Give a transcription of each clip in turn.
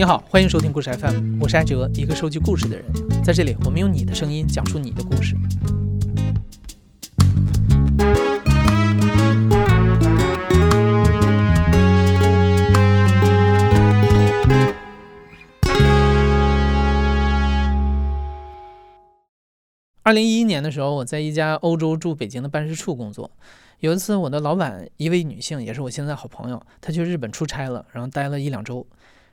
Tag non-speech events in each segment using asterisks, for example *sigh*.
你好，欢迎收听故事 FM，我是艾哲，一个收集故事的人。在这里，我们用你的声音讲述你的故事。二零一一年的时候，我在一家欧洲驻北京的办事处工作。有一次，我的老板一位女性，也是我现在好朋友，她去日本出差了，然后待了一两周。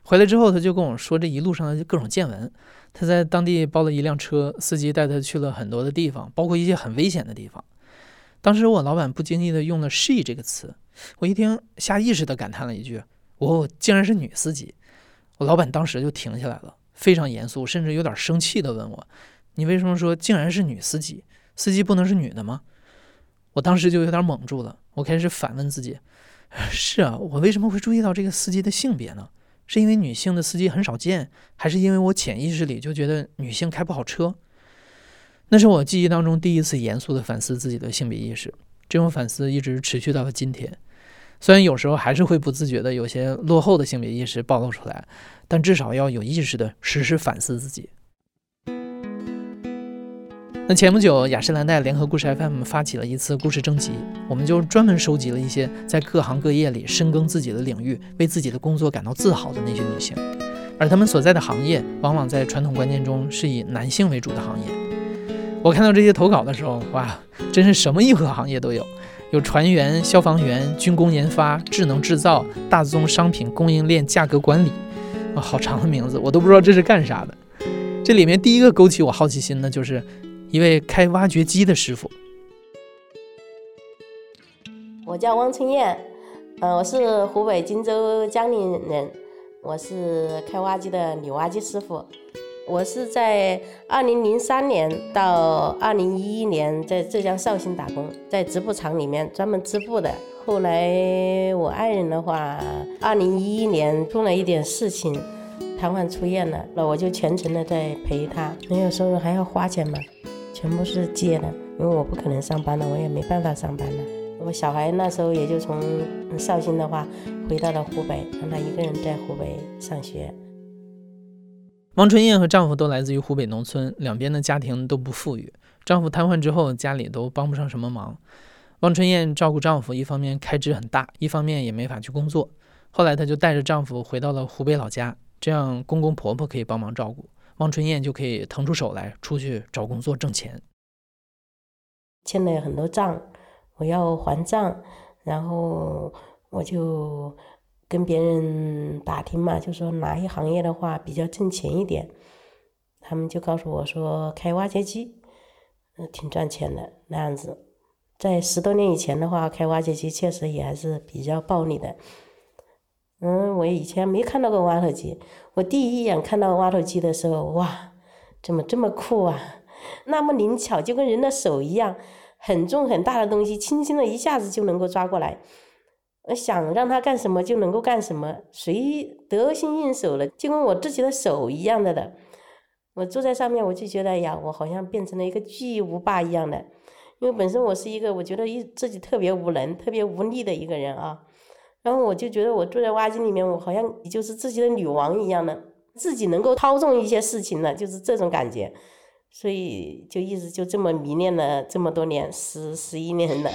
回来之后，他就跟我说这一路上的各种见闻。他在当地包了一辆车，司机带他去了很多的地方，包括一些很危险的地方。当时我老板不经意的用了 “she” 这个词，我一听，下意识的感叹了一句：“哦，竟然是女司机！”我老板当时就停下来了，非常严肃，甚至有点生气的问我。你为什么说竟然是女司机？司机不能是女的吗？我当时就有点懵住了。我开始反问自己：*laughs* 是啊，我为什么会注意到这个司机的性别呢？是因为女性的司机很少见，还是因为我潜意识里就觉得女性开不好车？那是我记忆当中第一次严肃的反思自己的性别意识。这种反思一直持续到了今天。虽然有时候还是会不自觉的有些落后的性别意识暴露出来，但至少要有意识的实时反思自己。那前不久，雅诗兰黛联合故事 FM 发起了一次故事征集，我们就专门收集了一些在各行各业里深耕自己的领域，为自己的工作感到自豪的那些女性，而她们所在的行业往往在传统观念中是以男性为主的行业。我看到这些投稿的时候，哇，真是什么硬核行业都有，有船员、消防员、军工研发、智能制造、大宗商品供应链价格管理，啊，好长的名字，我都不知道这是干啥的。这里面第一个勾起我好奇心的就是。一位开挖掘机的师傅，我叫汪春燕，呃，我是湖北荆州江陵人，我是开挖机的女挖机师傅。我是在二零零三年到二零一一年在浙江绍兴打工，在织布厂里面专门织布的。后来我爱人的话，二零一一年出了一点事情，瘫痪出院了，那我就全程的在陪他，没有收入还要花钱嘛。全部是借的，因为我不可能上班了，我也没办法上班了。我小孩那时候也就从绍兴的话回到了湖北，让他一个人在湖北上学。王春燕和丈夫都来自于湖北农村，两边的家庭都不富裕。丈夫瘫痪之后，家里都帮不上什么忙。王春燕照顾丈夫，一方面开支很大，一方面也没法去工作。后来她就带着丈夫回到了湖北老家，这样公公婆婆可以帮忙照顾。汪春燕就可以腾出手来出去找工作挣钱。欠了很多账，我要还账，然后我就跟别人打听嘛，就说哪一行业的话比较挣钱一点。他们就告诉我说开挖掘机，嗯，挺赚钱的那样子。在十多年以前的话，开挖掘机确实也还是比较暴利的。嗯，我以前没看到过挖土机。我第一眼看到挖土机的时候，哇，怎么这么酷啊？那么灵巧，就跟人的手一样，很重很大的东西，轻轻的一下子就能够抓过来。我想让它干什么就能够干什么，谁得心应手了，就跟我自己的手一样的的。我坐在上面，我就觉得呀，我好像变成了一个巨无霸一样的。因为本身我是一个，我觉得一自己特别无能、特别无力的一个人啊。然后我就觉得我住在挖机里面，我好像就是自己的女王一样的，自己能够操纵一些事情了，就是这种感觉，所以就一直就这么迷恋了这么多年，十十一年了。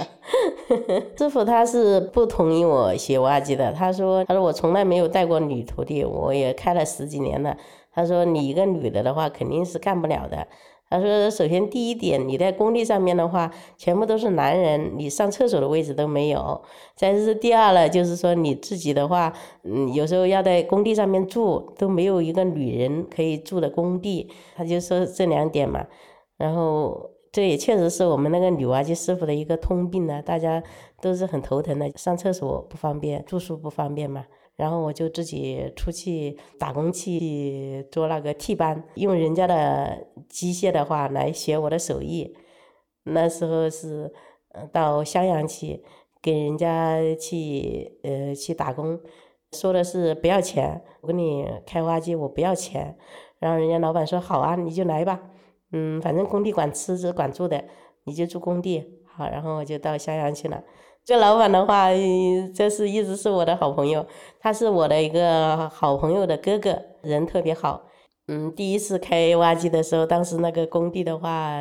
*laughs* 师傅他是不同意我学挖机的，他说他说我从来没有带过女徒弟，我也开了十几年了，他说你一个女的的话肯定是干不了的。他说：“首先，第一点，你在工地上面的话，全部都是男人，你上厕所的位置都没有。再是第二了，就是说你自己的话，嗯，有时候要在工地上面住，都没有一个女人可以住的工地。他就说这两点嘛。然后，这也确实是我们那个女挖机师傅的一个通病呢，大家都是很头疼的，上厕所不方便，住宿不方便嘛。”然后我就自己出去打工去做那个替班，用人家的机械的话来学我的手艺。那时候是，到襄阳去给人家去呃去打工，说的是不要钱，我给你开挖机我不要钱。然后人家老板说好啊，你就来吧，嗯，反正工地管吃管住的，你就住工地好。然后我就到襄阳去了。这老板的话，这是一直是我的好朋友，他是我的一个好朋友的哥哥，人特别好。嗯，第一次开挖机的时候，当时那个工地的话，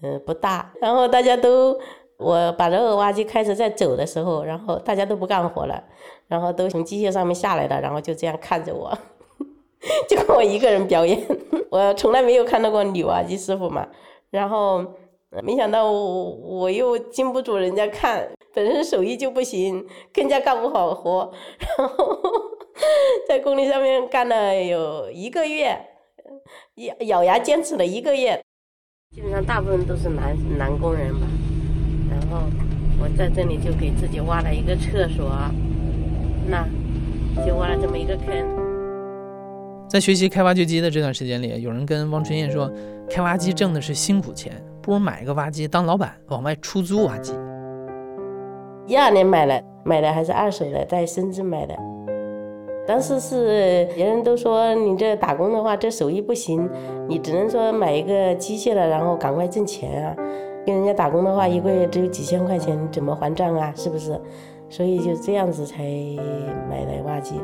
嗯，不大，然后大家都，我把这个挖机开始在走的时候，然后大家都不干活了，然后都从机械上面下来了，然后就这样看着我，*laughs* 就我一个人表演，*laughs* 我从来没有看到过女挖机师傅嘛，然后没想到我我又经不住人家看，本身手艺就不行，更加干不好活，然后 *laughs* 在工地上面干了有一个月。咬咬牙坚持了一个月，基本上大部分都是男男工人吧。然后我在这里就给自己挖了一个厕所，那就挖了这么一个坑。在学习开挖掘机的这段时间里，有人跟汪春燕说，开挖机挣的是辛苦钱，不如买一个挖机当老板，往外出租挖机。一二年买了，买的还是二手的，在深圳买的。当时是别人都说你这打工的话，这手艺不行，你只能说买一个机械的，然后赶快挣钱啊。跟人家打工的话，一个月只有几千块钱，怎么还账啊？是不是？所以就这样子才买的挖机，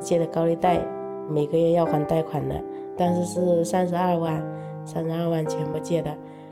借的高利贷，每个月要还贷款的，当时是三十二万，三十二万全部借的。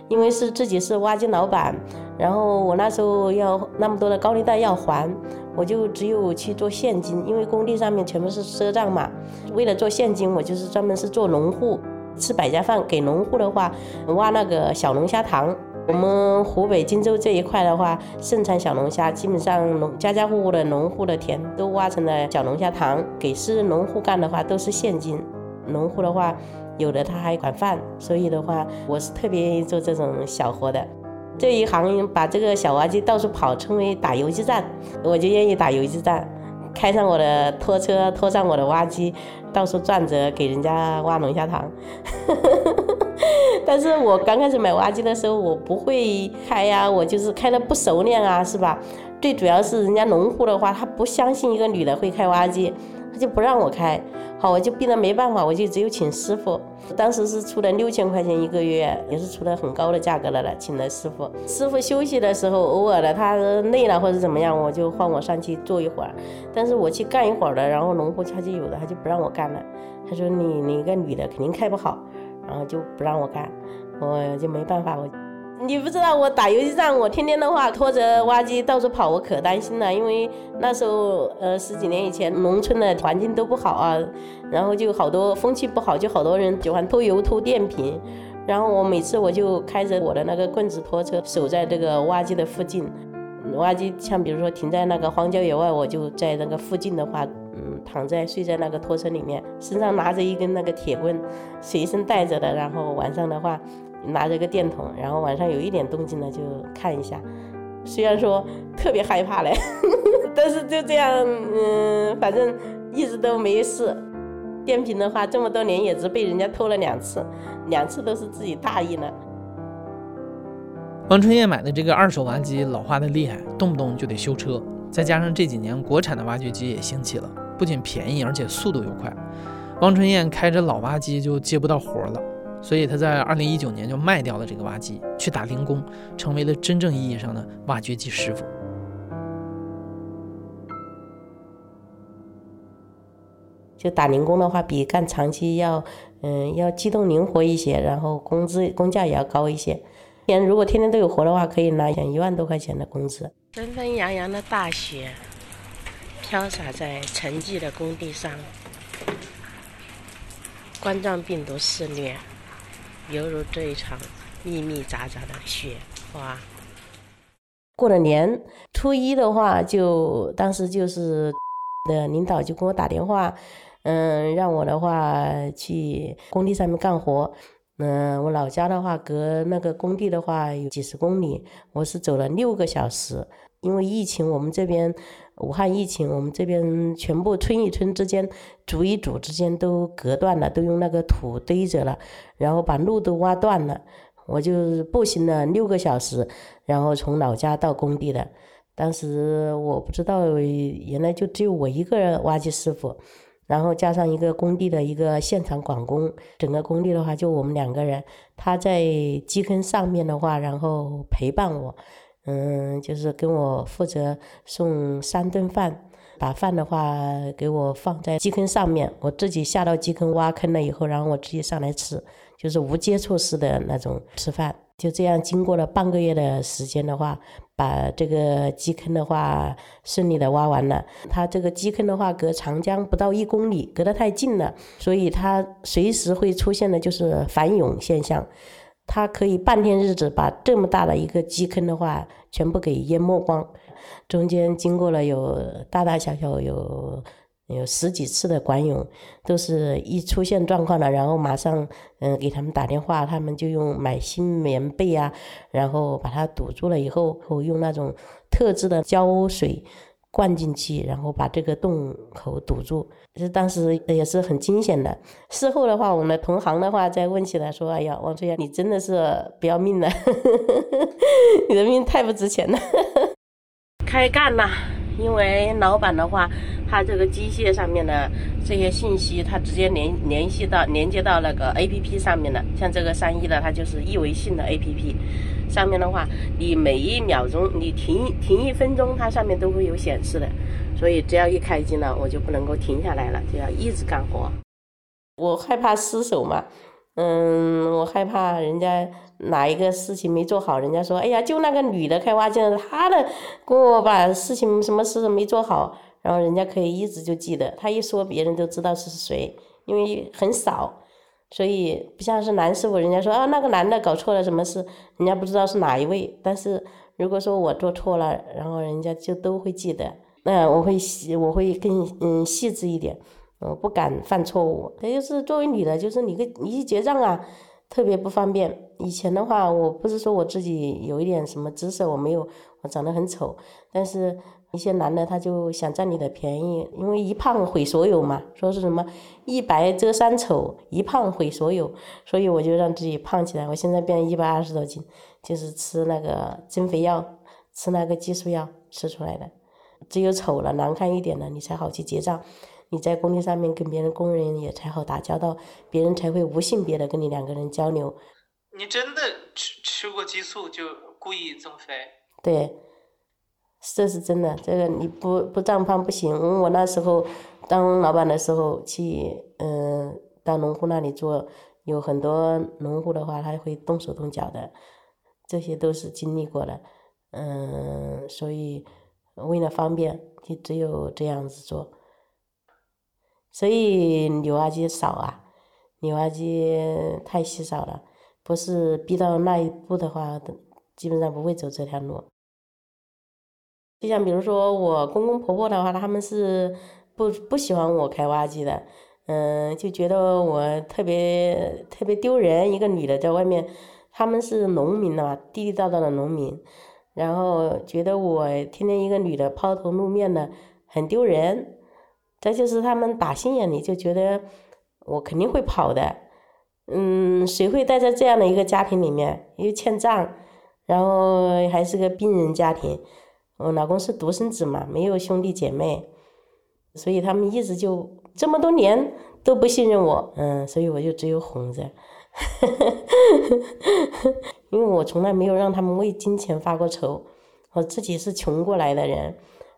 因为是自己是挖金老板，然后我那时候要那么多的高利贷要还，我就只有去做现金，因为工地上面全部是赊账嘛。为了做现金，我就是专门是做农户，吃百家饭。给农户的话，挖那个小龙虾塘。我们湖北荆州这一块的话，盛产小龙虾，基本上农家家户户的农户的田都挖成了小龙虾塘。给私人农户干的话，都是现金。农户的话。有的他还管饭，所以的话，我是特别愿意做这种小活的。这一行把这个小挖机到处跑，称为打游击战，我就愿意打游击战，开上我的拖车，拖上我的挖机，到处转着给人家挖龙虾塘。*laughs* 但是我刚开始买挖机的时候，我不会开呀，我就是开的不熟练啊，是吧？最主要是人家农户的话，他不相信一个女的会开挖机。他就不让我开，好，我就逼得没办法，我就只有请师傅。当时是出了六千块钱一个月，也是出了很高的价格了了，请了师傅。师傅休息的时候，偶尔的他累了或者怎么样，我就换我上去坐一会儿。但是我去干一会儿了，然后农户他就有的他就不让我干了，他说你你一个女的肯定开不好，然后就不让我干，我就没办法我。你不知道我打游击战，我天天的话拖着挖机到处跑，我可担心了。因为那时候呃十几年以前，农村的环境都不好啊，然后就好多风气不好，就好多人喜欢偷油偷电瓶。然后我每次我就开着我的那个棍子拖车，守在这个挖机的附近。挖机像比如说停在那个荒郊野外，我就在那个附近的话，嗯，躺在睡在那个拖车里面，身上拿着一根那个铁棍，随身带着的。然后晚上的话。拿着个电筒，然后晚上有一点动静了就看一下，虽然说特别害怕嘞，*laughs* 但是就这样，嗯，反正一直都没事。电瓶的话，这么多年也只被人家偷了两次，两次都是自己大意了。王春燕买的这个二手挖机老化的厉害，动不动就得修车，再加上这几年国产的挖掘机也兴起了，不仅便宜，而且速度又快，王春燕开着老挖机就接不到活了。所以他在二零一九年就卖掉了这个挖机，去打零工，成为了真正意义上的挖掘机师傅。就打零工的话，比干长期要，嗯，要机动灵活一些，然后工资工价也要高一些。天如果天天都有活的话，可以拿一万多块钱的工资。纷纷扬扬的大雪，飘洒在沉寂的工地上，冠状病毒肆虐。犹如这一场密密匝匝的雪花。过了年初一的话，就当时就是 *coughs* 的领导就给我打电话，嗯，让我的话去工地上面干活。嗯，我老家的话隔那个工地的话有几十公里，我是走了六个小时，因为疫情，我们这边。武汉疫情，我们这边全部村与村之间、组与组之间都隔断了，都用那个土堆着了，然后把路都挖断了。我就步行了六个小时，然后从老家到工地的。当时我不知道，原来就只有我一个挖机师傅，然后加上一个工地的一个现场管工，整个工地的话就我们两个人。他在基坑上面的话，然后陪伴我。嗯，就是跟我负责送三顿饭，把饭的话给我放在基坑上面，我自己下到基坑挖坑了以后，然后我自己上来吃，就是无接触式的那种吃饭。就这样，经过了半个月的时间的话，把这个基坑的话顺利的挖完了。它这个基坑的话，隔长江不到一公里，隔得太近了，所以它随时会出现的就是反涌现象。它可以半天日子把这么大的一个基坑的话全部给淹没光，中间经过了有大大小小有有十几次的管涌，都是一出现状况了，然后马上嗯给他们打电话，他们就用买新棉被啊，然后把它堵住了以后，后用那种特制的胶水。灌进去，然后把这个洞口堵住，这当时也是很惊险的。事后的话，我们的同行的话再问起来说：“哎呀，王春阳，你真的是不要命了，*laughs* 你的命太不值钱了。”开干了，因为老板的话，他这个机械上面的这些信息，他直接联联系到连接到那个 A P P 上面了。像这个三一的，它就是易维信的 A P P。上面的话，你每一秒钟你停停一分钟，它上面都会有显示的，所以只要一开机了，我就不能够停下来了，就要一直干活。我害怕失手嘛，嗯，我害怕人家哪一个事情没做好，人家说，哎呀，就那个女的开挖机的，她的给我把事情什么事没做好，然后人家可以一直就记得，他一说别人都知道是谁，因为很少。所以不像是男师傅，人家说啊那个男的搞错了什么事，人家不知道是哪一位。但是如果说我做错了，然后人家就都会记得。那我会细，我会更嗯细致一点，我不敢犯错误。他就是作为女的，就是你个你一结账啊，特别不方便。以前的话，我不是说我自己有一点什么姿色，我没有，我长得很丑，但是。一些男的他就想占你的便宜，因为一胖毁所有嘛，说是什么一白遮三丑，一胖毁所有，所以我就让自己胖起来。我现在变一百二十多斤，就是吃那个增肥药，吃那个激素药吃出来的。只有丑了、难看一点了，你才好去结账，你在工地上面跟别人工人也才好打交道，别人才会无性别的跟你两个人交流。你真的吃吃过激素就故意增肥？对。这是真的，这个你不不长胖不行。我那时候当老板的时候去，嗯，到农户那里做，有很多农户的话，他会动手动脚的，这些都是经历过的，嗯，所以为了方便，就只有这样子做。所以女挖机少啊，女挖机太稀少了，不是逼到那一步的话，基本上不会走这条路。就像比如说我公公婆婆的话，他们是不不喜欢我开挖机的，嗯，就觉得我特别特别丢人，一个女的在外面，他们是农民的嘛，地地道道的农民，然后觉得我天天一个女的抛头露面的很丢人，再就是他们打心眼里就觉得我肯定会跑的，嗯，谁会待在这样的一个家庭里面又欠账，然后还是个病人家庭。我老公是独生子嘛，没有兄弟姐妹，所以他们一直就这么多年都不信任我，嗯，所以我就只有哄着，*laughs* 因为我从来没有让他们为金钱发过愁，我自己是穷过来的人，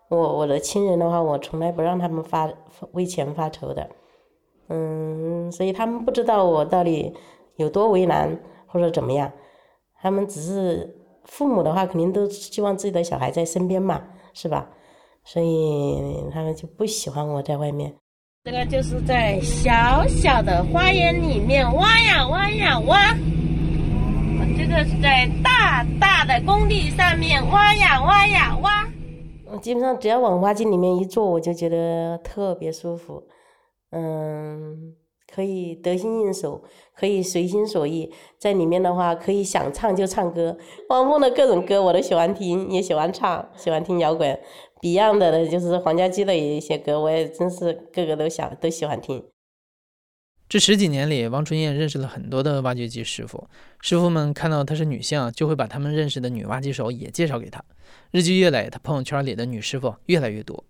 我我的亲人的话，我从来不让他们发为钱发愁的，嗯，所以他们不知道我到底有多为难或者怎么样，他们只是。父母的话肯定都希望自己的小孩在身边嘛，是吧？所以他们就不喜欢我在外面。这个就是在小小的花园里面挖呀挖呀挖，这个是在大大的工地上面挖呀挖呀挖。我基本上只要往挖机里面一坐，我就觉得特别舒服，嗯。可以得心应手，可以随心所欲，在里面的话可以想唱就唱歌，汪峰的各种歌我都喜欢听，也喜欢唱，喜欢听摇滚，Beyond 的，就是黄家驹的一些歌，我也真是个个都想都喜欢听。这十几年里，王春燕认识了很多的挖掘机师傅，师傅们看到她是女性，就会把他们认识的女挖机手也介绍给她。日积月累，她朋友圈里的女师傅越来越多。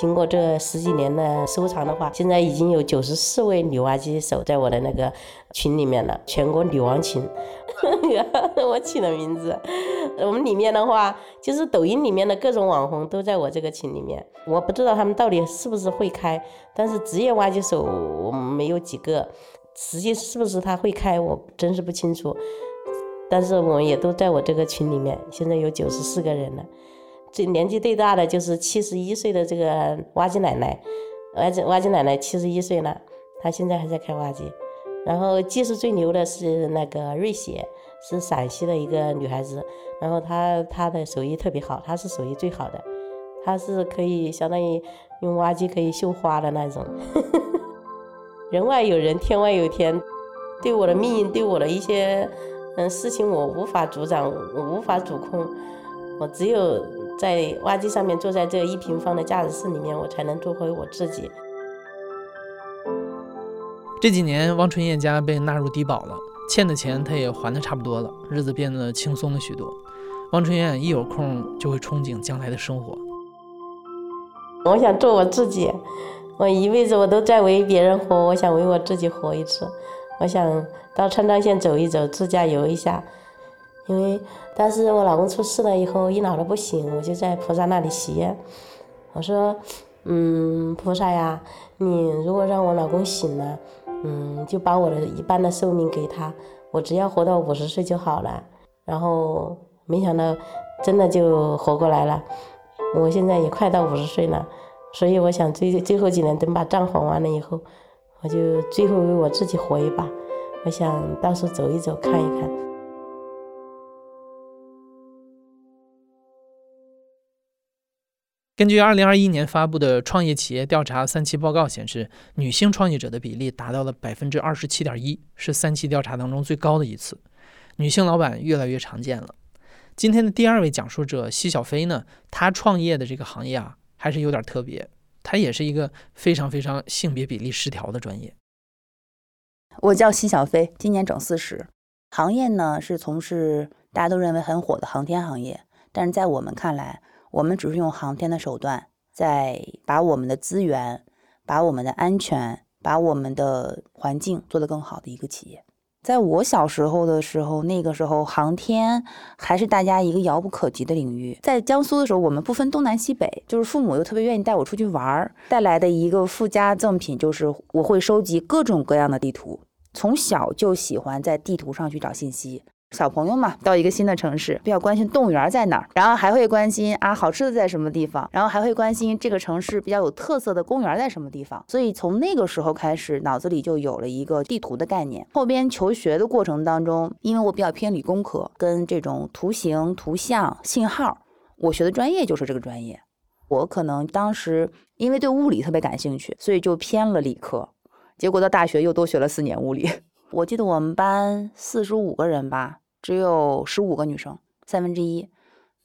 经过这十几年的收藏的话，现在已经有九十四位女挖机手在我的那个群里面了，全国女王群，*laughs* 我起的名字。我们里面的话，就是抖音里面的各种网红都在我这个群里面。我不知道他们到底是不是会开，但是职业挖机手我们没有几个，实际是不是他会开，我真是不清楚。但是我们也都在我这个群里面，现在有九十四个人了。最年纪最大的就是七十一岁的这个挖机奶奶，挖机挖机奶奶七十一岁了，她现在还在开挖机。然后技术最牛的是那个瑞雪，是陕西的一个女孩子，然后她她的手艺特别好，她是手艺最好的，她是可以相当于用挖机可以绣花的那种。*laughs* 人外有人，天外有天，对我的命运，对我的一些嗯事情，我无法主掌，我无法主控，我只有。在挖机上面，坐在这一平方的驾驶室里面，我才能做回我自己。这几年，汪春燕家被纳入低保了，欠的钱她也还的差不多了，日子变得轻松了许多。汪春燕一有空就会憧憬将来的生活。我想做我自己，我一辈子我都在为别人活，我想为我自己活一次。我想到川藏线走一走，自驾游一下。因为但是我老公出事了以后，一脑的不行，我就在菩萨那里许愿，我说，嗯，菩萨呀，你如果让我老公醒了，嗯，就把我的一半的寿命给他，我只要活到五十岁就好了。然后没想到真的就活过来了，我现在也快到五十岁了，所以我想最最后几年等把账还完了以后，我就最后为我自己活一把，我想到处走一走，看一看。根据二零二一年发布的创业企业调查三期报告显示，女性创业者的比例达到了百分之二十七点一，是三期调查当中最高的一次。女性老板越来越常见了。今天的第二位讲述者奚小飞呢，她创业的这个行业啊，还是有点特别，她也是一个非常非常性别比例失调的专业。我叫奚小飞，今年整四十，行业呢是从事大家都认为很火的航天行业，但是在我们看来。我们只是用航天的手段，在把我们的资源、把我们的安全、把我们的环境做得更好的一个企业。在我小时候的时候，那个时候航天还是大家一个遥不可及的领域。在江苏的时候，我们不分东南西北，就是父母又特别愿意带我出去玩儿，带来的一个附加赠品就是我会收集各种各样的地图，从小就喜欢在地图上去找信息。小朋友嘛，到一个新的城市，比较关心动物园在哪儿，然后还会关心啊好吃的在什么地方，然后还会关心这个城市比较有特色的公园在什么地方。所以从那个时候开始，脑子里就有了一个地图的概念。后边求学的过程当中，因为我比较偏理工科，跟这种图形、图像、信号，我学的专业就是这个专业。我可能当时因为对物理特别感兴趣，所以就偏了理科。结果到大学又多学了四年物理。我记得我们班四十五个人吧。只有十五个女生，三分之一。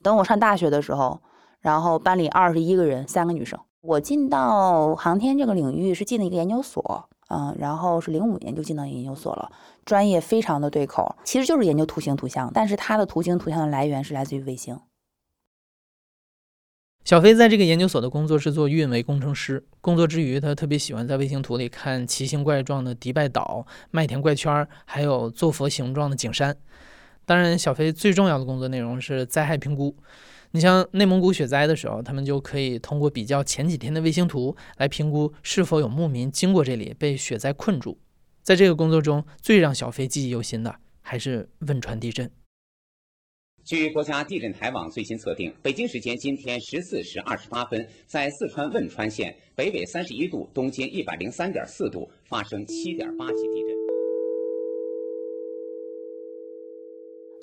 等我上大学的时候，然后班里二十一个人，三个女生。我进到航天这个领域是进了一个研究所，嗯，然后是零五年就进到研究所了，专业非常的对口，其实就是研究图形图像，但是它的图形图像的来源是来自于卫星。小飞在这个研究所的工作是做运维工程师，工作之余，他特别喜欢在卫星图里看奇形怪状的迪拜岛、麦田怪圈，还有坐佛形状的景山。当然，小飞最重要的工作内容是灾害评估。你像内蒙古雪灾的时候，他们就可以通过比较前几天的卫星图来评估是否有牧民经过这里被雪灾困住。在这个工作中，最让小飞记忆犹新的还是汶川地震。据国家地震台网最新测定，北京时间今天十四时二十八分，在四川汶川县北纬三十一度、东经一百零三点四度发生七点八级地震。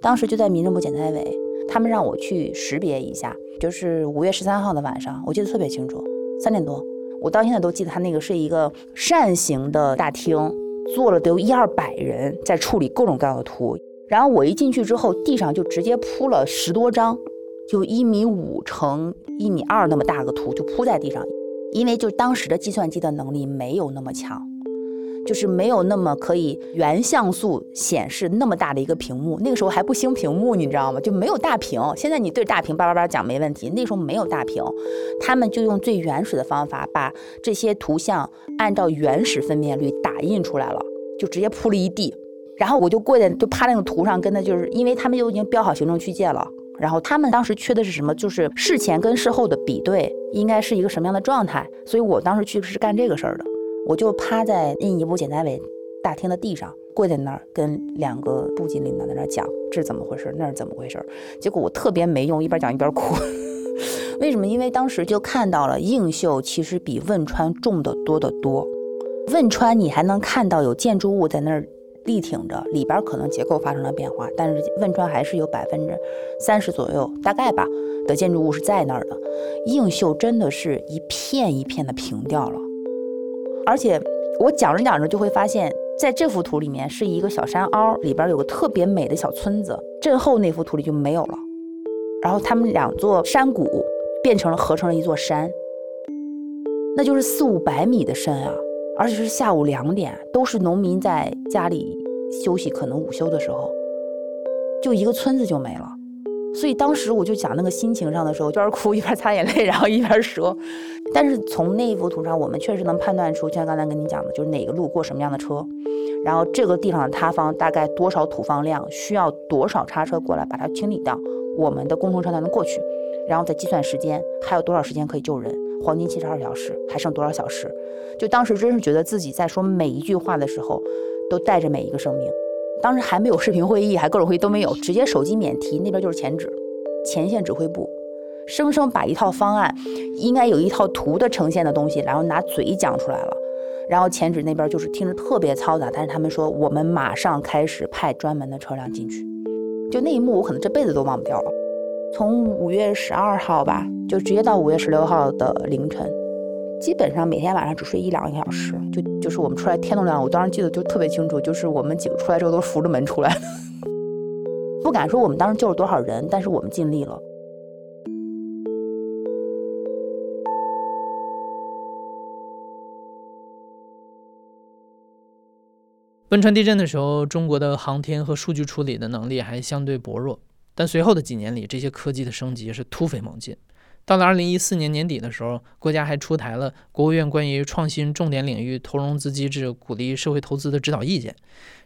当时就在民政部减灾委，他们让我去识别一下，就是五月十三号的晚上，我记得特别清楚，三点多，我到现在都记得，他那个是一个扇形的大厅，坐了得有一二百人在处理各种各样的图，然后我一进去之后，地上就直接铺了十多张，就一米五乘一米二那么大个图就铺在地上，因为就当时的计算机的能力没有那么强。就是没有那么可以原像素显示那么大的一个屏幕。那个时候还不兴屏幕，你知道吗？就没有大屏。现在你对大屏叭叭叭讲没问题，那时候没有大屏，他们就用最原始的方法把这些图像按照原始分辨率打印出来了，就直接铺了一地。然后我就跪在，就趴那个图上，跟他就是因为他们就已经标好行政区界了。然后他们当时缺的是什么？就是事前跟事后的比对，应该是一个什么样的状态？所以我当时去是干这个事儿的。我就趴在印尼部检查委大厅的地上，跪在那儿，跟两个部级领导在那儿讲这是怎么回事，那是怎么回事。结果我特别没用，一边讲一边哭。*laughs* 为什么？因为当时就看到了映秀其实比汶川重得多得多。汶川你还能看到有建筑物在那儿。力挺着，里边可能结构发生了变化，但是汶川还是有百分之三十左右，大概吧的建筑物是在那儿的。映秀真的是一片一片的平掉了，而且我讲着讲着就会发现，在这幅图里面是一个小山凹，里边有个特别美的小村子。震后那幅图里就没有了，然后他们两座山谷变成了合成了一座山，那就是四五百米的深啊。而且是下午两点，都是农民在家里休息，可能午休的时候，就一个村子就没了。所以当时我就讲那个心情上的时候，一边哭 *laughs* 一边擦眼泪，然后一边说。但是从那一幅图上，我们确实能判断出，就像刚才跟你讲的，就是哪个路过什么样的车，然后这个地方的塌方大概多少土方量，需要多少叉车过来把它清理掉，我们的工程车才能过去，然后再计算时间，还有多少时间可以救人。黄金七十二小时还剩多少小时？就当时真是觉得自己在说每一句话的时候，都带着每一个生命。当时还没有视频会议，还各种会议都没有，直接手机免提，那边就是前指，前线指挥部，生生把一套方案，应该有一套图的呈现的东西，然后拿嘴讲出来了。然后前指那边就是听着特别嘈杂，但是他们说我们马上开始派专门的车辆进去。就那一幕，我可能这辈子都忘不掉了。从五月十二号吧。就直接到五月十六号的凌晨，基本上每天晚上只睡一两个小时。就就是我们出来天都亮了，我当时记得就特别清楚，就是我们几个出来之后都扶着门出来。*laughs* 不敢说我们当时救了多少人，但是我们尽力了。汶川地震的时候，中国的航天和数据处理的能力还相对薄弱，但随后的几年里，这些科技的升级是突飞猛进。到了二零一四年年底的时候，国家还出台了国务院关于创新重点领域投融资机制、鼓励社会投资的指导意见，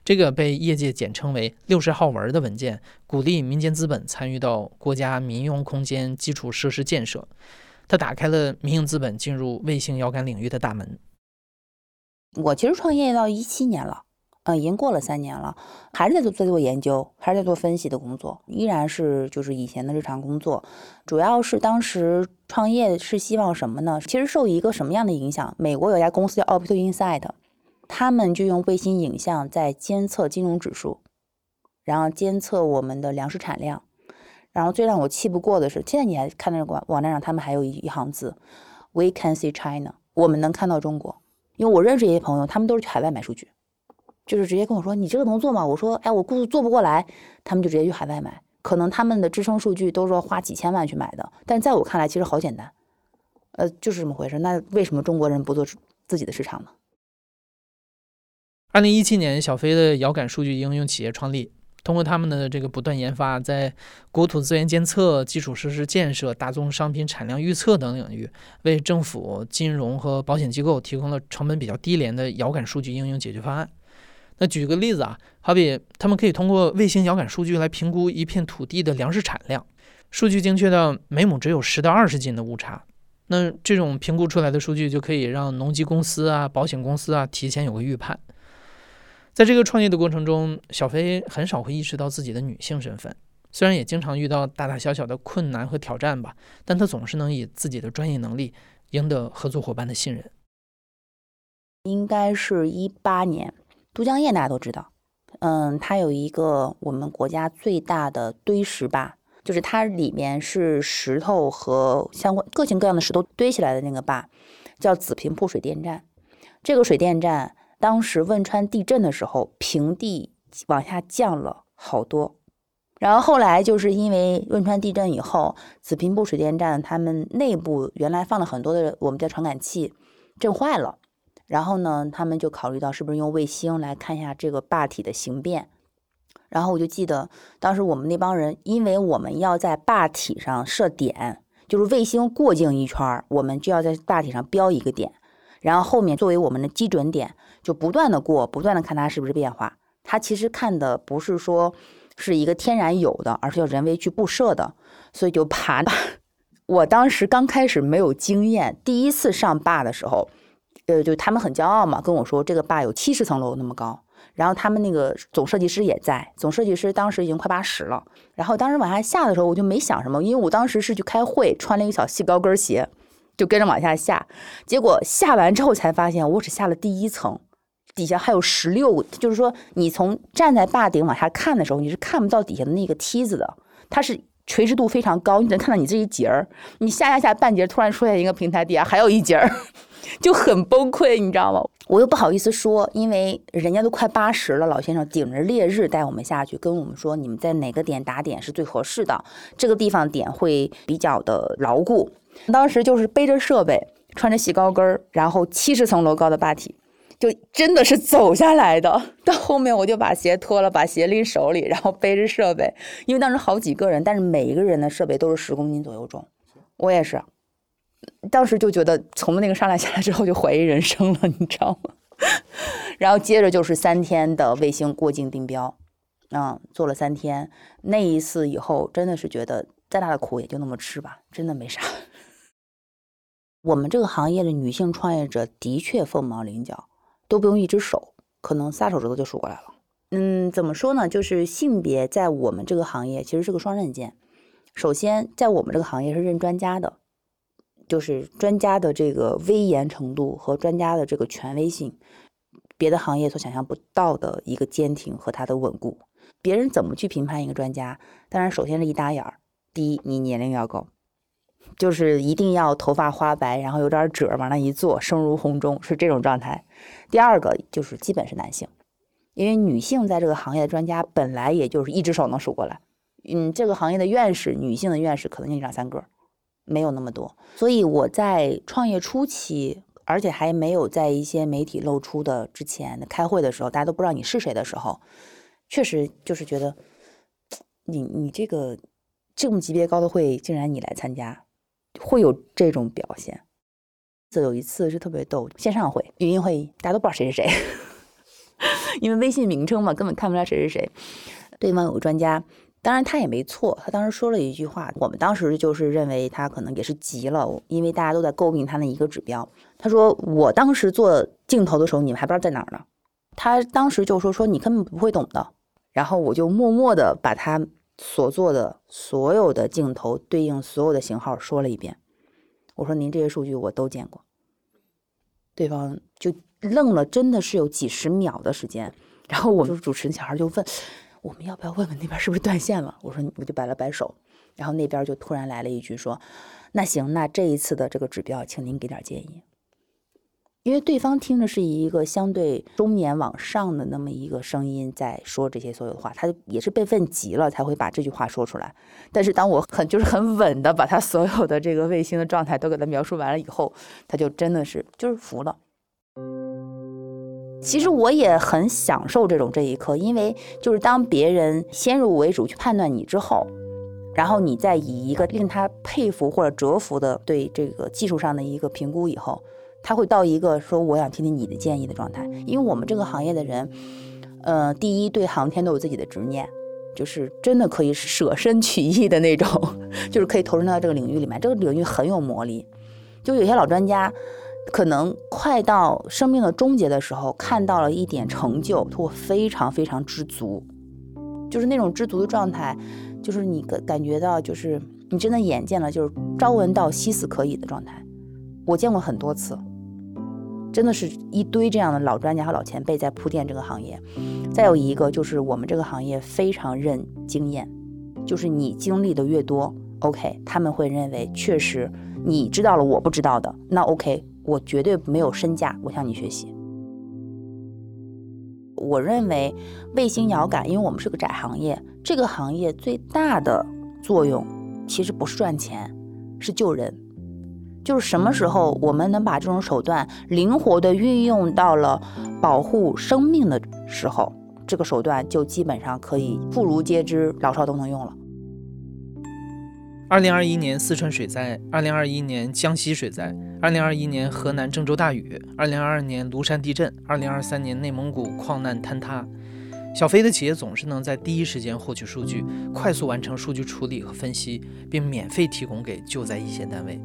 这个被业界简称为“六十号文”的文件，鼓励民间资本参与到国家民用空间基础设施建设，它打开了民营资本进入卫星遥感领域的大门。我其实创业到一七年了。嗯，已经过了三年了，还是在做在做研究，还是在做分析的工作，依然是就是以前的日常工作。主要是当时创业是希望什么呢？其实受一个什么样的影响？美国有家公司叫 Orbit Insight，他们就用卫星影像在监测金融指数，然后监测我们的粮食产量。然后最让我气不过的是，现在你还看那个网网站上，他们还有一一行字：We can see China，我们能看到中国。因为我认识一些朋友，他们都是去海外买数据。就是直接跟我说：“你这个能做吗？”我说：“哎，我估计做不过来。”他们就直接去海外买，可能他们的支撑数据都是花几千万去买的。但在我看来，其实好简单，呃，就是这么回事。那为什么中国人不做自己的市场呢？二零一七年，小飞的遥感数据应用企业创立，通过他们的这个不断研发，在国土资源监测、基础设施建设、大宗商品产量预测等领域，为政府、金融和保险机构提供了成本比较低廉的遥感数据应用解决方案。那举个例子啊，好比他们可以通过卫星遥感数据来评估一片土地的粮食产量，数据精确到每亩只有十到二十斤的误差。那这种评估出来的数据就可以让农机公司啊、保险公司啊提前有个预判。在这个创业的过程中，小飞很少会意识到自己的女性身份，虽然也经常遇到大大小小的困难和挑战吧，但她总是能以自己的专业能力赢得合作伙伴的信任。应该是一八年。都江堰大家都知道，嗯，它有一个我们国家最大的堆石坝，就是它里面是石头和相关各型各样的石头堆起来的那个坝，叫紫坪铺水电站。这个水电站当时汶川地震的时候，平地往下降了好多，然后后来就是因为汶川地震以后，紫坪铺水电站他们内部原来放了很多的我们叫传感器，震坏了。然后呢，他们就考虑到是不是用卫星来看一下这个坝体的形变。然后我就记得当时我们那帮人，因为我们要在坝体上设点，就是卫星过境一圈，我们就要在坝体上标一个点，然后后面作为我们的基准点，就不断的过，不断的看它是不是变化。它其实看的不是说是一个天然有的，而是要人为去布设的，所以就 *laughs* 爬。*laughs* 我当时刚开始没有经验，第一次上坝的时候，呃，就他们很骄傲嘛，跟我说这个坝有七十层楼那么高。然后他们那个总设计师也在，总设计师当时已经快八十了。然后当时往下下的时候，我就没想什么，因为我当时是去开会，穿了一个小细高跟鞋，就跟着往下下。结果下完之后才发现，我只下了第一层，底下还有十六。就是说，你从站在坝顶往下看的时候，你是看不到底下的那个梯子的，它是垂直度非常高，你能看到你这一节儿。你下下下半截，突然出现一个平台，底下还有一节儿，就很崩溃，你知道吗？我又不好意思说，因为人家都快八十了，老先生顶着烈日带我们下去，跟我们说你们在哪个点打点是最合适的，这个地方点会比较的牢固。当时就是背着设备，穿着细高跟儿，然后七十层楼高的坝体，就真的是走下来的。到后面我就把鞋脱了，把鞋拎手里，然后背着设备，因为当时好几个人，但是每一个人的设备都是十公斤左右重，我也是。当时就觉得从那个上来下来之后就怀疑人生了，你知道吗？*laughs* 然后接着就是三天的卫星过境定标，嗯，做了三天。那一次以后，真的是觉得再大的苦也就那么吃吧，真的没啥。我们这个行业的女性创业者的确凤毛麟角，都不用一只手，可能仨手指头就数过来了。嗯，怎么说呢？就是性别在我们这个行业其实是个双刃剑。首先，在我们这个行业是认专家的。就是专家的这个威严程度和专家的这个权威性，别的行业所想象不到的一个坚挺和它的稳固。别人怎么去评判一个专家？当然，首先是一打眼儿。第一，你年龄要高，就是一定要头发花白，然后有点褶往那一坐，声如洪钟，是这种状态。第二个就是基本是男性，因为女性在这个行业的专家本来也就是一只手能数过来。嗯，这个行业的院士，女性的院士可能就两三个。没有那么多，所以我在创业初期，而且还没有在一些媒体露出的之前，开会的时候，大家都不知道你是谁的时候，确实就是觉得，你你这个这么级别高的会，竟然你来参加，会有这种表现。这有一次是特别逗，线上会语音会议，大家都不知道谁是谁，*laughs* 因为微信名称嘛，根本看不出来谁是谁。对方有个专家。当然他也没错，他当时说了一句话，我们当时就是认为他可能也是急了，因为大家都在诟病他那一个指标。他说我当时做镜头的时候，你们还不知道在哪儿呢。他当时就说说你根本不会懂的。然后我就默默的把他所做的所有的镜头对应所有的型号说了一遍。我说您这些数据我都见过。对方就愣了，真的是有几十秒的时间。然后我们主持人小孩就问。我们要不要问问那边是不是断线了？*laughs* 我说我就摆了摆手，然后那边就突然来了一句说：“那行，那这一次的这个指标，请您给点建议。”因为对方听着是一个相对中年往上的那么一个声音在说这些所有的话，他也是被问急了才会把这句话说出来。但是当我很就是很稳的把他所有的这个卫星的状态都给他描述完了以后，他就真的是就是服了。其实我也很享受这种这一刻，因为就是当别人先入为主去判断你之后，然后你再以一个令他佩服或者折服的对这个技术上的一个评估以后，他会到一个说我想听听你的建议的状态。因为我们这个行业的人，呃，第一对航天都有自己的执念，就是真的可以舍身取义的那种，*laughs* 就是可以投身到这个领域里面。这个领域很有魔力，就有些老专家。可能快到生命的终结的时候，看到了一点成就，我非常非常知足，就是那种知足的状态，就是你感感觉到，就是你真的眼见了，就是朝闻道夕死可以的状态。我见过很多次，真的是一堆这样的老专家和老前辈在铺垫这个行业。再有一个就是我们这个行业非常认经验，就是你经历的越多，OK，他们会认为确实你知道了我不知道的，那 OK。我绝对没有身价，我向你学习。我认为卫星遥感，因为我们是个窄行业，这个行业最大的作用其实不是赚钱，是救人。就是什么时候我们能把这种手段灵活的运用到了保护生命的时候，这个手段就基本上可以妇孺皆知，老少都能用了。二零二一年四川水灾，二零二一年江西水灾，二零二一年河南郑州大雨，二零二二年庐山地震，二零二三年内蒙古矿难坍塌。小飞的企业总是能在第一时间获取数据，快速完成数据处理和分析，并免费提供给救灾一线单位。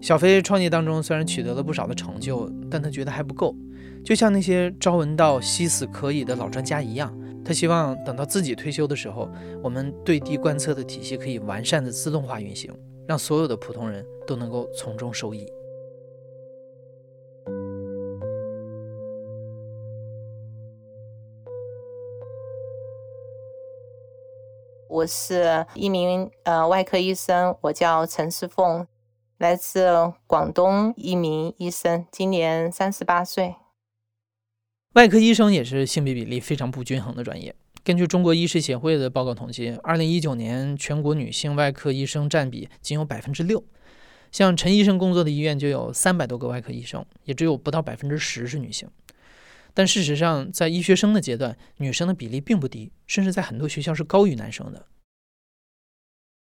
小飞创业当中虽然取得了不少的成就，但他觉得还不够。就像那些朝闻道夕死可以的老专家一样，他希望等到自己退休的时候，我们对地观测的体系可以完善的自动化运行，让所有的普通人都能够从中受益。我是一名呃外科医生，我叫陈思凤，来自广东，一名医生，今年三十八岁。外科医生也是性别比例非常不均衡的专业。根据中国医师协会的报告统计，二零一九年全国女性外科医生占比仅有百分之六。像陈医生工作的医院就有三百多个外科医生，也只有不到百分之十是女性。但事实上，在医学生的阶段，女生的比例并不低，甚至在很多学校是高于男生的。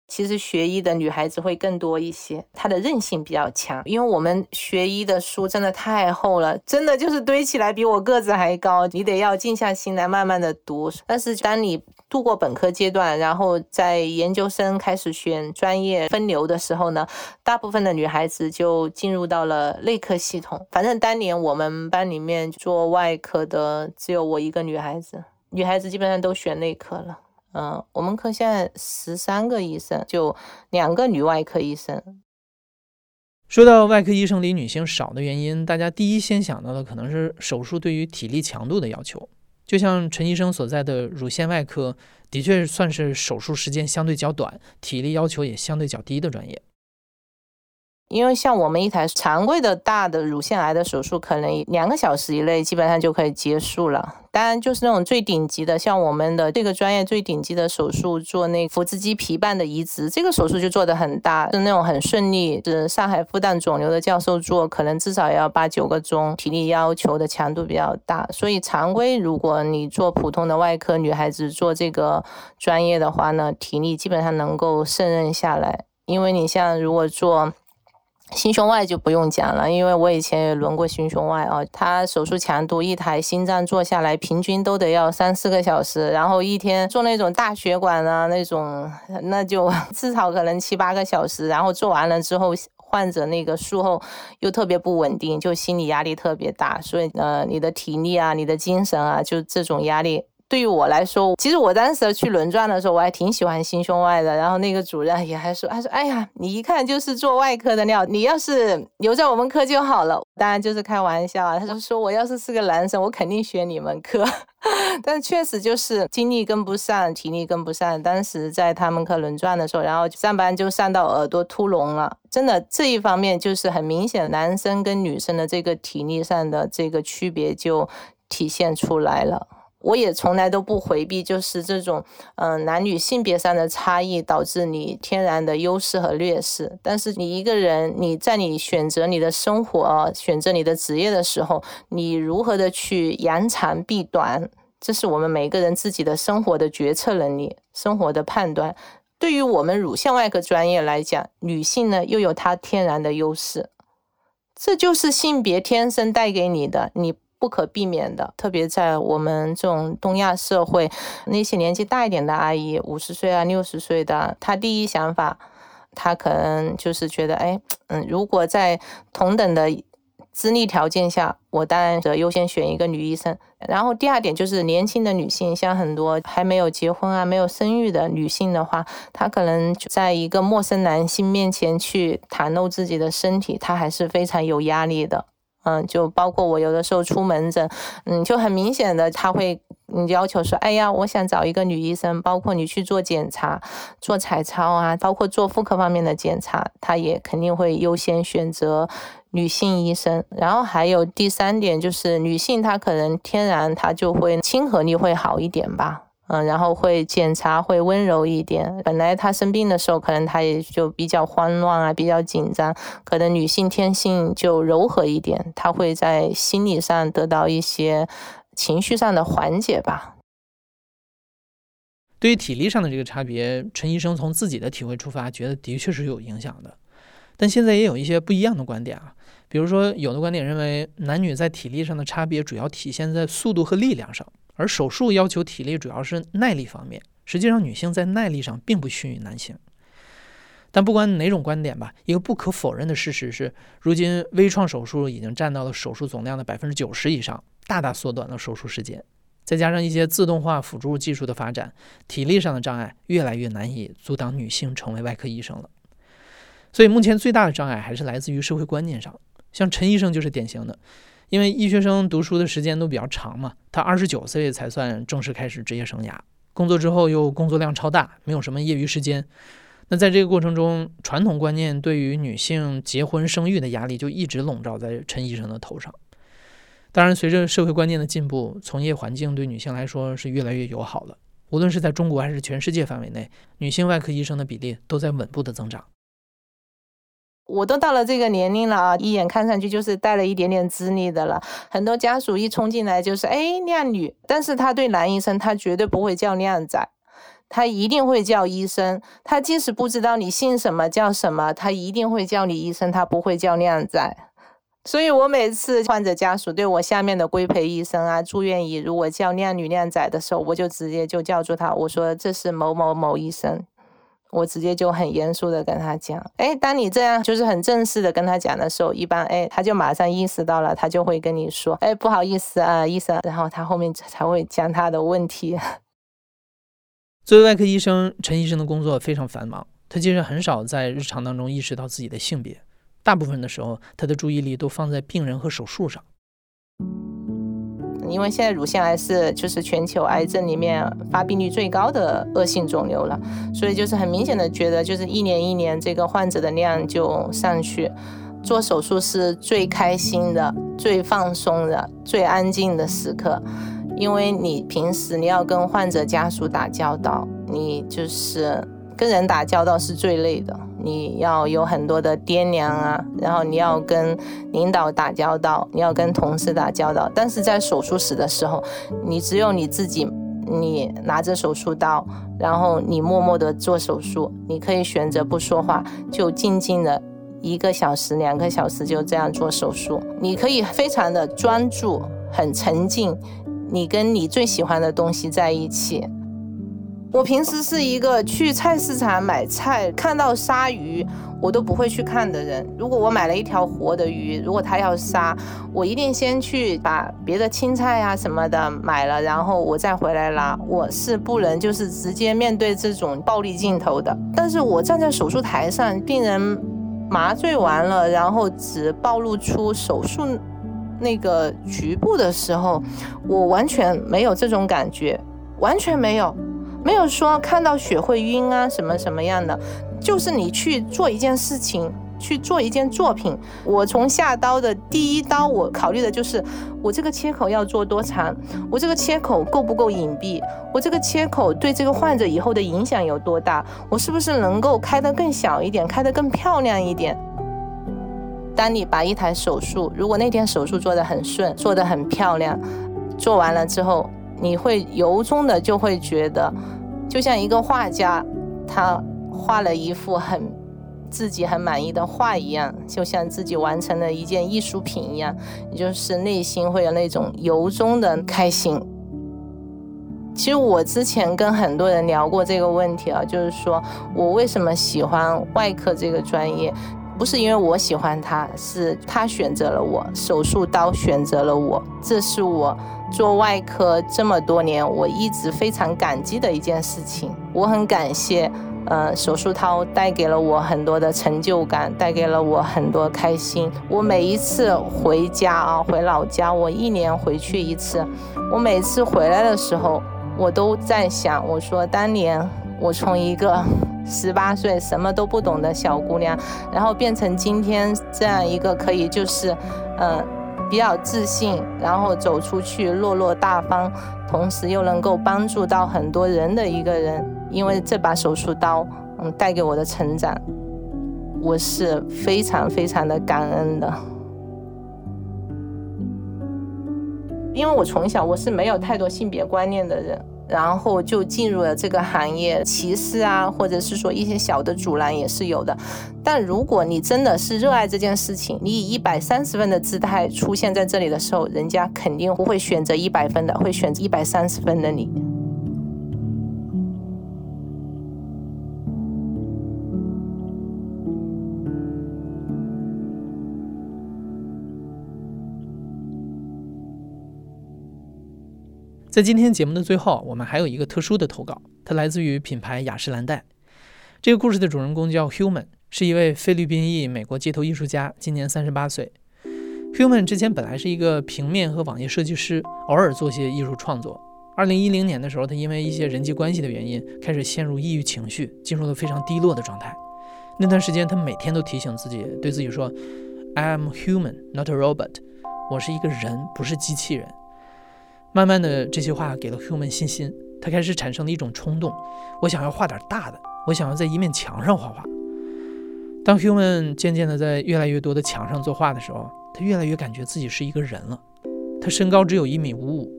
其实学医的女孩子会更多一些，她的韧性比较强。因为我们学医的书真的太厚了，真的就是堆起来比我个子还高，你得要静下心来慢慢的读。但是当你度过本科阶段，然后在研究生开始选专业分流的时候呢，大部分的女孩子就进入到了内科系统。反正当年我们班里面做外科的只有我一个女孩子，女孩子基本上都选内科了。嗯，我们科现在十三个医生，就两个女外科医生。说到外科医生里女性少的原因，大家第一先想到的可能是手术对于体力强度的要求。就像陈医生所在的乳腺外科，的确算是手术时间相对较短、体力要求也相对较低的专业。因为像我们一台常规的大的乳腺癌的手术，可能两个小时以内基本上就可以结束了。当然，就是那种最顶级的，像我们的这个专业最顶级的手术，做那个腹直肌皮瓣的移植，这个手术就做得很大，是那种很顺利。是上海复旦肿瘤的教授做，可能至少要八九个钟，体力要求的强度比较大。所以常规，如果你做普通的外科女孩子做这个专业的话呢，体力基本上能够胜任下来。因为你像如果做心胸外就不用讲了，因为我以前也轮过心胸外啊。他手术强度，一台心脏做下来平均都得要三四个小时，然后一天做那种大血管啊那种，那 *laughs* 就至少可能七八个小时。然后做完了之后，患者那个术后又特别不稳定，就心理压力特别大，所以呃，你的体力啊，你的精神啊，就这种压力。对于我来说，其实我当时去轮转的时候，我还挺喜欢心胸外的。然后那个主任也还说，他说：“哎呀，你一看就是做外科的料，你要是留在我们科就好了。”当然就是开玩笑啊。他就说：“我要是是个男生，我肯定选你们科。*laughs* ”但确实就是精力跟不上，体力跟不上。当时在他们科轮转的时候，然后上班就上到耳朵突聋了。真的这一方面就是很明显，男生跟女生的这个体力上的这个区别就体现出来了。我也从来都不回避，就是这种嗯男女性别上的差异导致你天然的优势和劣势。但是你一个人你在你选择你的生活、选择你的职业的时候，你如何的去扬长避短，这是我们每个人自己的生活的决策能力、生活的判断。对于我们乳腺外科专业来讲，女性呢又有她天然的优势，这就是性别天生带给你的你。不可避免的，特别在我们这种东亚社会，那些年纪大一点的阿姨，五十岁啊、六十岁的，她第一想法，她可能就是觉得，哎，嗯，如果在同等的资历条件下，我当然得优先选一个女医生。然后第二点就是年轻的女性，像很多还没有结婚啊、没有生育的女性的话，她可能在一个陌生男性面前去袒露自己的身体，她还是非常有压力的。嗯，就包括我有的时候出门诊，嗯，就很明显的他会嗯要求说，哎呀，我想找一个女医生，包括你去做检查、做彩超啊，包括做妇科方面的检查，他也肯定会优先选择女性医生。然后还有第三点就是女性她可能天然她就会亲和力会好一点吧。嗯，然后会检查，会温柔一点。本来他生病的时候，可能他也就比较慌乱啊，比较紧张。可能女性天性就柔和一点，她会在心理上得到一些情绪上的缓解吧。对于体力上的这个差别，陈医生从自己的体会出发，觉得的确是有影响的。但现在也有一些不一样的观点啊，比如说有的观点认为，男女在体力上的差别主要体现在速度和力量上。而手术要求体力主要是耐力方面，实际上女性在耐力上并不逊于男性。但不管哪种观点吧，一个不可否认的事实是，如今微创手术已经占到了手术总量的百分之九十以上，大大缩短了手术时间。再加上一些自动化辅助技术的发展，体力上的障碍越来越难以阻挡女性成为外科医生了。所以目前最大的障碍还是来自于社会观念上，像陈医生就是典型的。因为医学生读书的时间都比较长嘛，他二十九岁才算正式开始职业生涯，工作之后又工作量超大，没有什么业余时间。那在这个过程中，传统观念对于女性结婚生育的压力就一直笼罩在陈医生的头上。当然，随着社会观念的进步，从业环境对女性来说是越来越友好了。无论是在中国还是全世界范围内，女性外科医生的比例都在稳步的增长。我都到了这个年龄了啊，一眼看上去就是带了一点点资历的了。很多家属一冲进来就是哎靓女，但是他对男医生他绝对不会叫靓仔，他一定会叫医生。他即使不知道你姓什么叫什么，他一定会叫你医生，他不会叫靓仔。所以我每次患者家属对我下面的规培医生啊、住院医如果叫靓女靓仔的时候，我就直接就叫住他，我说这是某某某医生。我直接就很严肃的跟他讲，哎，当你这样就是很正式的跟他讲的时候，一般哎他就马上意识到了，他就会跟你说，哎，不好意思啊，医生，然后他后面才会讲他的问题。*laughs* 作为外科医生，陈医生的工作非常繁忙，他其实很少在日常当中意识到自己的性别，大部分的时候，他的注意力都放在病人和手术上。因为现在乳腺癌是就是全球癌症里面发病率最高的恶性肿瘤了，所以就是很明显的觉得，就是一年一年这个患者的量就上去。做手术是最开心的、最放松的、最安静的时刻，因为你平时你要跟患者家属打交道，你就是跟人打交道是最累的。你要有很多的掂量啊，然后你要跟领导打交道，你要跟同事打交道。但是在手术室的时候，你只有你自己，你拿着手术刀，然后你默默的做手术。你可以选择不说话，就静静的一个小时、两个小时就这样做手术。你可以非常的专注，很沉静，你跟你最喜欢的东西在一起。我平时是一个去菜市场买菜，看到鲨鱼我都不会去看的人。如果我买了一条活的鱼，如果他要杀，我一定先去把别的青菜啊什么的买了，然后我再回来拉。我是不能就是直接面对这种暴力镜头的。但是我站在手术台上，病人麻醉完了，然后只暴露出手术那个局部的时候，我完全没有这种感觉，完全没有。没有说看到血会晕啊，什么什么样的，就是你去做一件事情，去做一件作品。我从下刀的第一刀，我考虑的就是我这个切口要做多长，我这个切口够不够隐蔽，我这个切口对这个患者以后的影响有多大，我是不是能够开得更小一点，开得更漂亮一点。当你把一台手术，如果那天手术做得很顺，做得很漂亮，做完了之后。你会由衷的就会觉得，就像一个画家，他画了一幅很自己很满意的画一样，就像自己完成了一件艺术品一样，也就是内心会有那种由衷的开心。其实我之前跟很多人聊过这个问题啊，就是说我为什么喜欢外科这个专业，不是因为我喜欢他，是他选择了我，手术刀选择了我，这是我。做外科这么多年，我一直非常感激的一件事情。我很感谢，呃，手术刀带给了我很多的成就感，带给了我很多开心。我每一次回家啊，回老家，我一年回去一次。我每次回来的时候，我都在想，我说当年我从一个十八岁什么都不懂的小姑娘，然后变成今天这样一个可以就是，嗯。比较自信，然后走出去落落大方同时又能够帮助到很多人的一个人。因为这把手术刀，嗯，带给我的成长，我是非常非常的感恩的。因为我从小我是没有太多性别观念的人。然后就进入了这个行业，歧视啊，或者是说一些小的阻拦也是有的。但如果你真的是热爱这件事情，你以一百三十分的姿态出现在这里的时候，人家肯定不会选择一百分的，会选择一百三十分的你。在今天节目的最后，我们还有一个特殊的投稿，它来自于品牌雅诗兰黛。这个故事的主人公叫 Human，是一位菲律宾裔美国街头艺术家，今年三十八岁。Human 之前本来是一个平面和网页设计师，偶尔做些艺术创作。二零一零年的时候，他因为一些人际关系的原因，开始陷入抑郁情绪，进入了非常低落的状态。那段时间，他每天都提醒自己，对自己说：“I am human, not a robot。”我是一个人，不是机器人。慢慢的，这些话给了 Human 信心，他开始产生了一种冲动，我想要画点大的，我想要在一面墙上画画。当 Human 渐渐的在越来越多的墙上作画的时候，他越来越感觉自己是一个人了。他身高只有一米五五，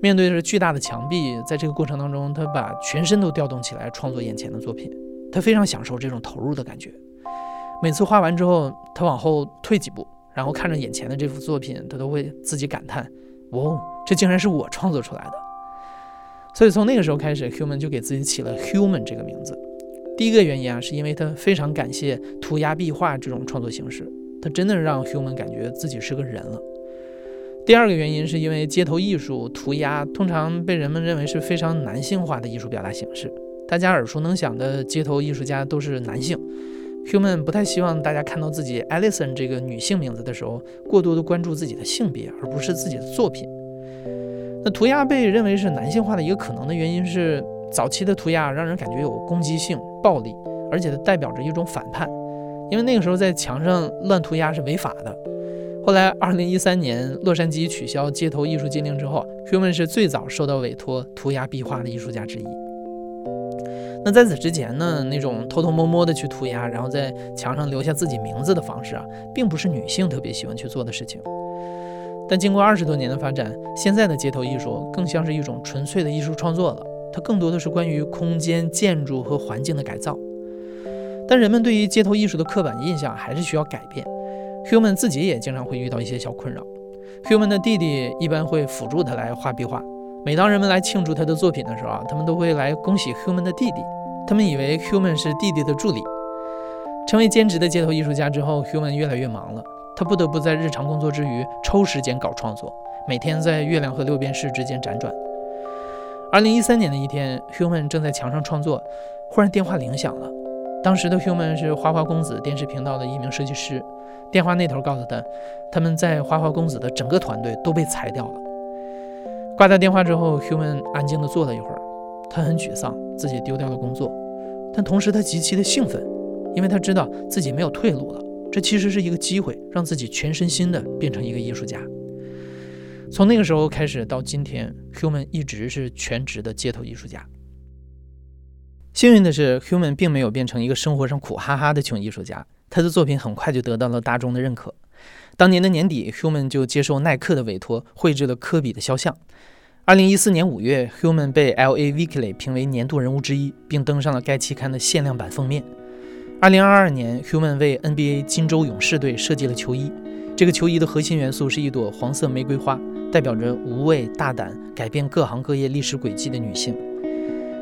面对着巨大的墙壁，在这个过程当中，他把全身都调动起来创作眼前的作品，他非常享受这种投入的感觉。每次画完之后，他往后退几步，然后看着眼前的这幅作品，他都会自己感叹：哦。这竟然是我创作出来的，所以从那个时候开始，Human 就给自己起了 Human 这个名字。第一个原因啊，是因为他非常感谢涂鸦壁画这种创作形式，他真的让 Human 感觉自己是个人了。第二个原因是因为街头艺术涂鸦通常被人们认为是非常男性化的艺术表达形式，大家耳熟能详的街头艺术家都是男性，Human 不太希望大家看到自己 Alison 这个女性名字的时候，过多的关注自己的性别，而不是自己的作品。那涂鸦被认为是男性化的一个可能的原因是，早期的涂鸦让人感觉有攻击性、暴力，而且它代表着一种反叛，因为那个时候在墙上乱涂鸦是违法的。后来，二零一三年洛杉矶取消街头艺术禁令之后，Human 是最早受到委托涂鸦壁画的艺术家之一。那在此之前呢，那种偷偷摸摸的去涂鸦，然后在墙上留下自己名字的方式啊，并不是女性特别喜欢去做的事情。但经过二十多年的发展，现在的街头艺术更像是一种纯粹的艺术创作了。它更多的是关于空间、建筑和环境的改造。但人们对于街头艺术的刻板印象还是需要改变。Human 自己也经常会遇到一些小困扰。Human 的弟弟一般会辅助他来画壁画。每当人们来庆祝他的作品的时候，他们都会来恭喜 Human 的弟弟。他们以为 Human 是弟弟的助理。成为兼职的街头艺术家之后，Human 越来越忙了。他不得不在日常工作之余抽时间搞创作，每天在月亮和六便士之间辗转。二零一三年的一天，Human 正在墙上创作，忽然电话铃响了。当时的 Human 是花花公子电视频道的一名设计师，电话那头告诉他，他们在花花公子的整个团队都被裁掉了。挂掉电话之后，Human 安静地坐了一会儿，他很沮丧，自己丢掉了工作，但同时他极其的兴奋，因为他知道自己没有退路了。这其实是一个机会，让自己全身心的变成一个艺术家。从那个时候开始到今天，Human 一直是全职的街头艺术家。幸运的是，Human 并没有变成一个生活上苦哈哈的穷艺术家，他的作品很快就得到了大众的认可。当年的年底，Human 就接受耐克的委托，绘制了科比的肖像。二零一四年五月，Human 被 L.A. Weekly 评为年度人物之一，并登上了该期刊的限量版封面。二零二二年，Human 为 NBA 金州勇士队设计了球衣。这个球衣的核心元素是一朵黄色玫瑰花，代表着无畏、大胆、改变各行各业历史轨迹的女性。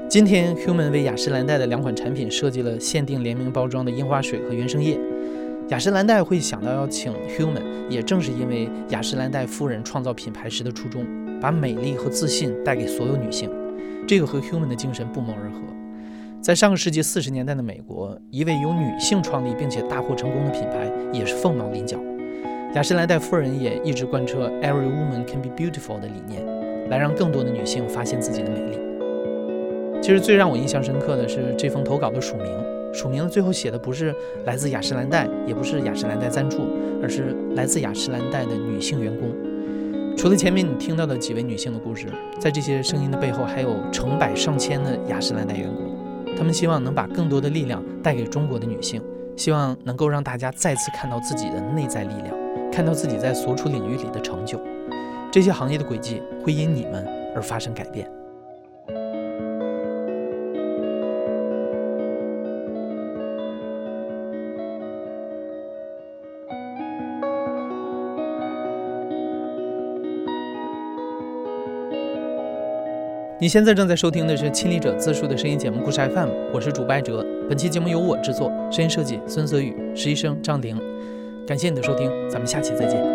今天，Human 为雅诗兰黛的两款产品设计了限定联名包装的樱花水和原生液。雅诗兰黛会想到要请 Human，也正是因为雅诗兰黛夫人创造品牌时的初衷，把美丽和自信带给所有女性。这个和 Human 的精神不谋而合。在上个世纪四十年代的美国，一位由女性创立并且大获成功的品牌也是凤毛麟角。雅诗兰黛夫人也一直贯彻 “Every woman can be beautiful” 的理念，来让更多的女性发现自己的美丽。其实最让我印象深刻的是这封投稿的署名，署名最后写的不是来自雅诗兰黛，也不是雅诗兰黛赞助，而是来自雅诗兰黛的女性员工。除了前面你听到的几位女性的故事，在这些声音的背后，还有成百上千的雅诗兰黛员工，他们希望能把更多的力量带给中国的女性，希望能够让大家再次看到自己的内在力量，看到自己在所处领域里的成就。这些行业的轨迹会因你们而发生改变。你现在正在收听的是《亲历者自述》的声音节目《故事 FM》，我是主播哲。本期节目由我制作，声音设计孙泽宇，实习生张玲。感谢你的收听，咱们下期再见。